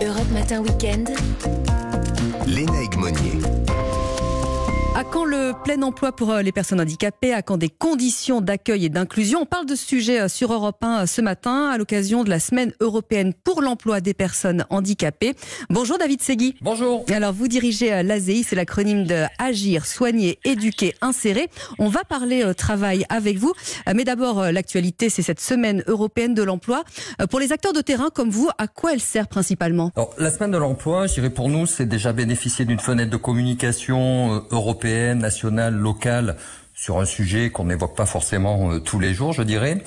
Europe Matin Weekend. Léna Monnier. À quand le plein emploi pour euh, les personnes handicapées? À quand des conditions d'accueil et d'inclusion? On parle de ce sujet euh, sur Europe 1 euh, ce matin à l'occasion de la semaine européenne pour l'emploi des personnes handicapées. Bonjour David Segui. Bonjour. Alors vous dirigez l'ASEI, c'est l'acronyme de Agir, Soigner, Éduquer, Insérer. On va parler travail avec vous. Mais d'abord, l'actualité, c'est cette semaine européenne de l'emploi. Pour les acteurs de terrain comme vous, à quoi elle sert principalement? Alors, La semaine de l'emploi, je dirais pour nous, c'est déjà bénéficier d'une fenêtre de communication européenne nationale, locale, sur un sujet qu'on n'évoque pas forcément euh, tous les jours, je dirais.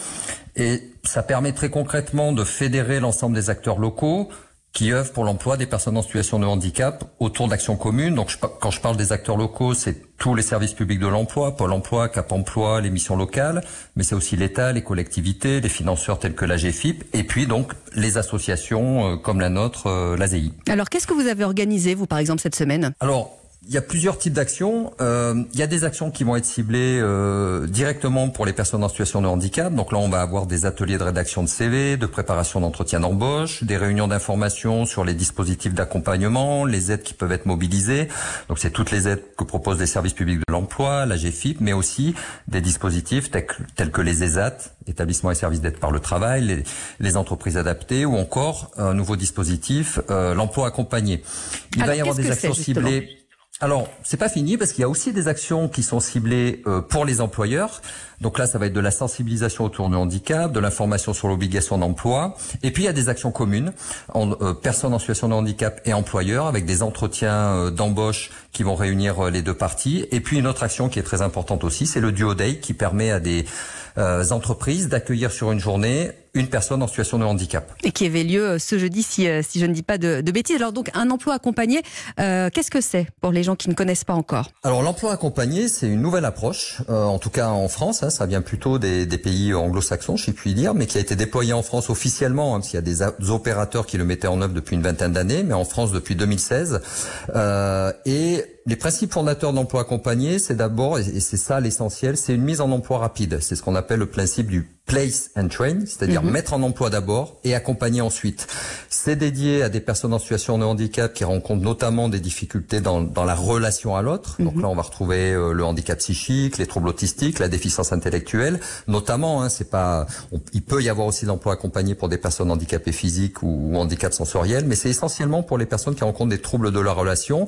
Et ça permet très concrètement de fédérer l'ensemble des acteurs locaux qui œuvrent pour l'emploi des personnes en situation de handicap autour d'actions communes. Donc quand je parle des acteurs locaux, c'est tous les services publics de l'emploi, Pôle emploi, Cap emploi, les missions locales, mais c'est aussi l'État, les collectivités, les financeurs tels que la GFIP, et puis donc les associations euh, comme la nôtre, euh, l'ASEI. Alors qu'est-ce que vous avez organisé, vous, par exemple, cette semaine? Alors, il y a plusieurs types d'actions. Euh, il y a des actions qui vont être ciblées euh, directement pour les personnes en situation de handicap. Donc là, on va avoir des ateliers de rédaction de CV, de préparation d'entretien d'embauche, des réunions d'information sur les dispositifs d'accompagnement, les aides qui peuvent être mobilisées. Donc c'est toutes les aides que proposent les services publics de l'emploi, la GFIP, mais aussi des dispositifs tels que les ESAT, établissements et services d'aide par le travail, les, les, entreprises adaptées, ou encore un nouveau dispositif, euh, l'emploi accompagné. Il va y avoir des actions ciblées alors, c'est pas fini parce qu'il y a aussi des actions qui sont ciblées euh, pour les employeurs. Donc là, ça va être de la sensibilisation autour du handicap, de l'information sur l'obligation d'emploi. Et puis, il y a des actions communes, en, euh, personnes en situation de handicap et employeurs, avec des entretiens euh, d'embauche qui vont réunir les deux parties. Et puis, une autre action qui est très importante aussi, c'est le Duo Day qui permet à des entreprises d'accueillir sur une journée une personne en situation de handicap. Et qui avait lieu euh, ce jeudi, si, euh, si je ne dis pas de, de bêtises. Alors donc, un emploi accompagné, euh, qu'est-ce que c'est pour les gens qui ne connaissent pas encore? Alors l'emploi accompagné, c'est une nouvelle approche, euh, en tout cas en France, hein, ça vient plutôt des, des pays anglo-saxons, je puis dire, mais qui a été déployé en France officiellement, hein, parce qu'il y a des, des, opérateurs qui le mettaient en œuvre depuis une vingtaine d'années, mais en France depuis 2016. Euh, et les principes fondateurs d'emploi accompagné, c'est d'abord, et c'est ça l'essentiel, c'est une mise en emploi rapide. C'est ce qu'on appelle le principe du place and train, c'est-à-dire mhm. mettre en emploi d'abord et accompagner ensuite. C'est dédié à des personnes en situation de handicap qui rencontrent notamment des difficultés dans, dans la relation à l'autre. Donc mhm. là, on va retrouver euh, le handicap psychique, les troubles autistiques, la déficience intellectuelle, notamment. Hein, c'est pas, il peut y avoir aussi l'emploi accompagné pour des personnes handicapées physiques ou, ou handicap sensoriel, mais c'est essentiellement pour les personnes qui rencontrent des troubles de la relation.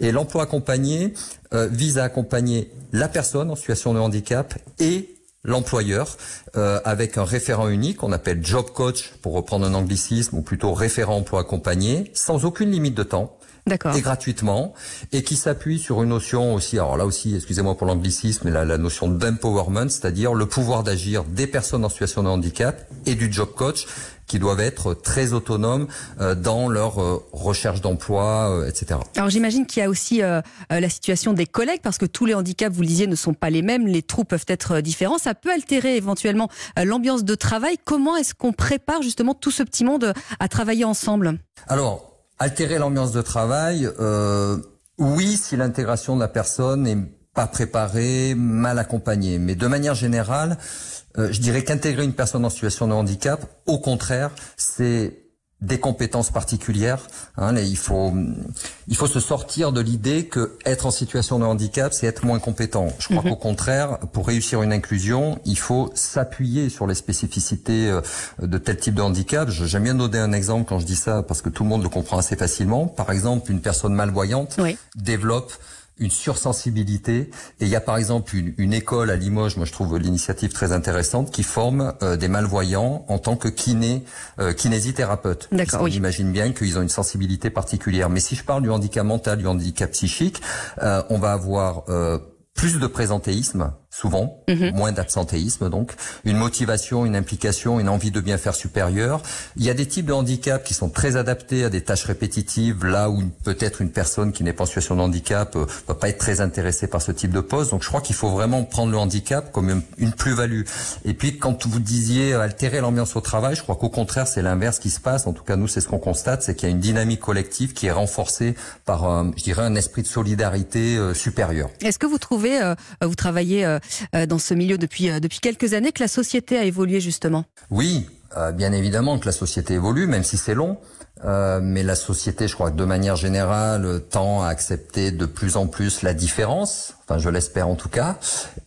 Et l'emploi accompagné euh, vise à accompagner la personne en situation de handicap et l'employeur euh, avec un référent unique qu'on appelle job coach pour reprendre un anglicisme ou plutôt référent emploi accompagné sans aucune limite de temps et gratuitement et qui s'appuie sur une notion aussi alors là aussi excusez-moi pour l'anglicisme mais la, la notion d'empowerment c'est-à-dire le pouvoir d'agir des personnes en situation de handicap et du job coach qui doivent être très autonomes euh, dans leur euh, recherche d'emploi, euh, etc. Alors j'imagine qu'il y a aussi la situation des collègues, parce que tous les handicaps, vous le disiez, ne sont pas les mêmes, les trous peuvent être différents, ça peut altérer éventuellement l'ambiance de travail. Comment est-ce qu'on prépare justement tout ce petit monde à travailler ensemble? Alors, altérer l'ambiance de travail, oui, si l'intégration de la personne est pas préparée, mal accompagnée. Mais de manière générale, euh, je dirais qu'intégrer une personne en situation de handicap, au contraire, c'est des compétences particulières. Hein, il faut il faut se sortir de l'idée que être en situation de handicap, c'est être moins compétent. Je crois mhm. qu'au contraire, pour réussir une inclusion, il faut s'appuyer sur les spécificités euh, de tel type de handicap. J'aime bien donner un exemple quand je dis ça parce que tout le monde le comprend assez facilement. Par exemple, une personne malvoyante développe une sursensibilité. Et il y a par exemple une, une école à Limoges, moi je trouve l'initiative très intéressante, qui forme euh, des malvoyants en tant que kiné, euh, kinésithérapeute. D'accord. On imagine bien qu'ils ont une sensibilité particulière. Mais si je parle du handicap mental, du handicap psychique, euh, on va avoir euh, plus de présentéisme, souvent, mhm. moins d'absentéisme donc, une motivation, une implication, une envie de bien faire supérieure. Il y a des types de handicaps qui sont très adaptés à des tâches répétitives, là où peut-être une personne qui n'est pas en situation de handicap euh, va pas être très intéressée par ce type de poste. Donc je crois qu'il faut vraiment prendre le handicap comme une, plus-value. Et puis quand vous disiez altérer l'ambiance au travail, je crois qu'au contraire c'est l'inverse qui se passe. En tout cas nous c'est ce qu'on constate, c'est qu'il y a une dynamique collective qui est renforcée par, euh, je dirais, un esprit de solidarité euh, supérieur. Est-ce que vous trouvez euh, vous travaillez euh, euh, dans ce milieu depuis, depuis quelques années, que la société a évolué justement Oui, bien évidemment que la société évolue, même si c'est long. Euh, mais la société, je crois que de manière générale, tend à accepter de plus en plus la différence. Enfin, je l'espère en tout cas.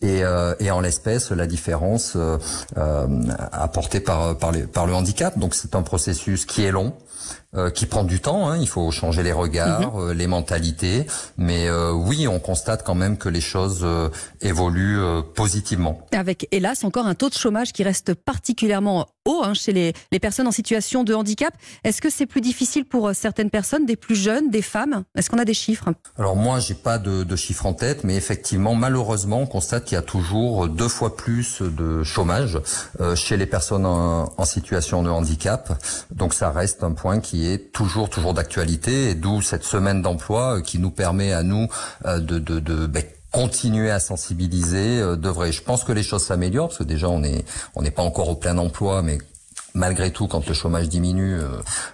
Et, euh, et en l'espèce, la différence euh, euh apportée par, par, les, par le handicap. Donc c'est un processus qui est long. Euh, qui prend du temps. Hein. Il faut changer les regards, euh, les mentalités, mais euh, oui, on constate quand même que les choses évoluent positivement. Avec hélas encore un taux de chômage qui reste particulièrement haut hein, chez les, les, personnes en situation de handicap. Est-ce que c'est plus difficile pour certaines personnes, des plus jeunes, des femmes? Est-ce qu'on a des chiffres? Alors moi, j'ai pas de, de, chiffres en tête, mais effectivement, malheureusement, on constate qu'il y a toujours deux fois plus de chômage chez les personnes en, en situation de handicap. Donc ça reste un point qui est toujours toujours d'actualité, et d'où cette semaine d'emploi euh, qui nous permet à nous euh, de, de, de ben, continuer à sensibiliser euh, devrait. Je pense que les choses s'améliorent parce que déjà on est on n'est pas encore au plein emploi, mais malgré tout, quand le chômage diminue,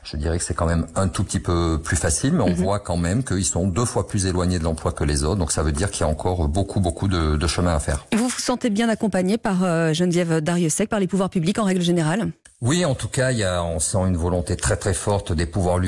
je dirais que c'est quand même un tout petit peu plus facile, mais on mhm. voit quand même qu'ils sont deux fois plus éloignés de l'emploi que les autres. Donc ça veut dire qu'il y a encore beaucoup, beaucoup de, de, chemin à faire. Vous vous sentez bien accompagné par Geneviève Dariussec, par les pouvoirs publics en règle générale? Oui, en tout cas, il y a, on sent une volonté très très forte des pouvoirs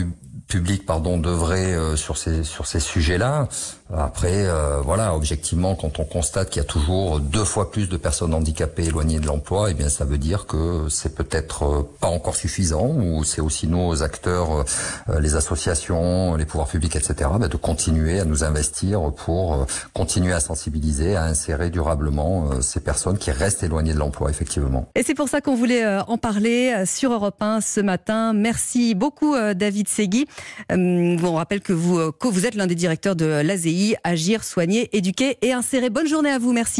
publics, pardon, d'œuvrer euh, sur ces sur ces sujets-là. Après, euh, voilà, objectivement, quand on constate qu'il y a toujours deux fois plus de personnes handicapées éloignées de l'emploi, eh bien, ça veut dire que c'est peut-être euh, pas encore suffisant, ou c'est aussi nos acteurs, euh, les associations, les pouvoirs publics, etc., bah, de continuer à nous investir pour continuer à sensibiliser, à insérer durablement ces personnes qui restent éloignées de l'emploi, effectivement. Et c'est pour ça qu'on voulait en parler sur Europe 1 ce matin. Merci beaucoup, David Segui. On rappelle que vous, que vous êtes l'un des directeurs de l'ASI Agir, soigner, éduquer et insérer. Bonne journée à vous. Merci.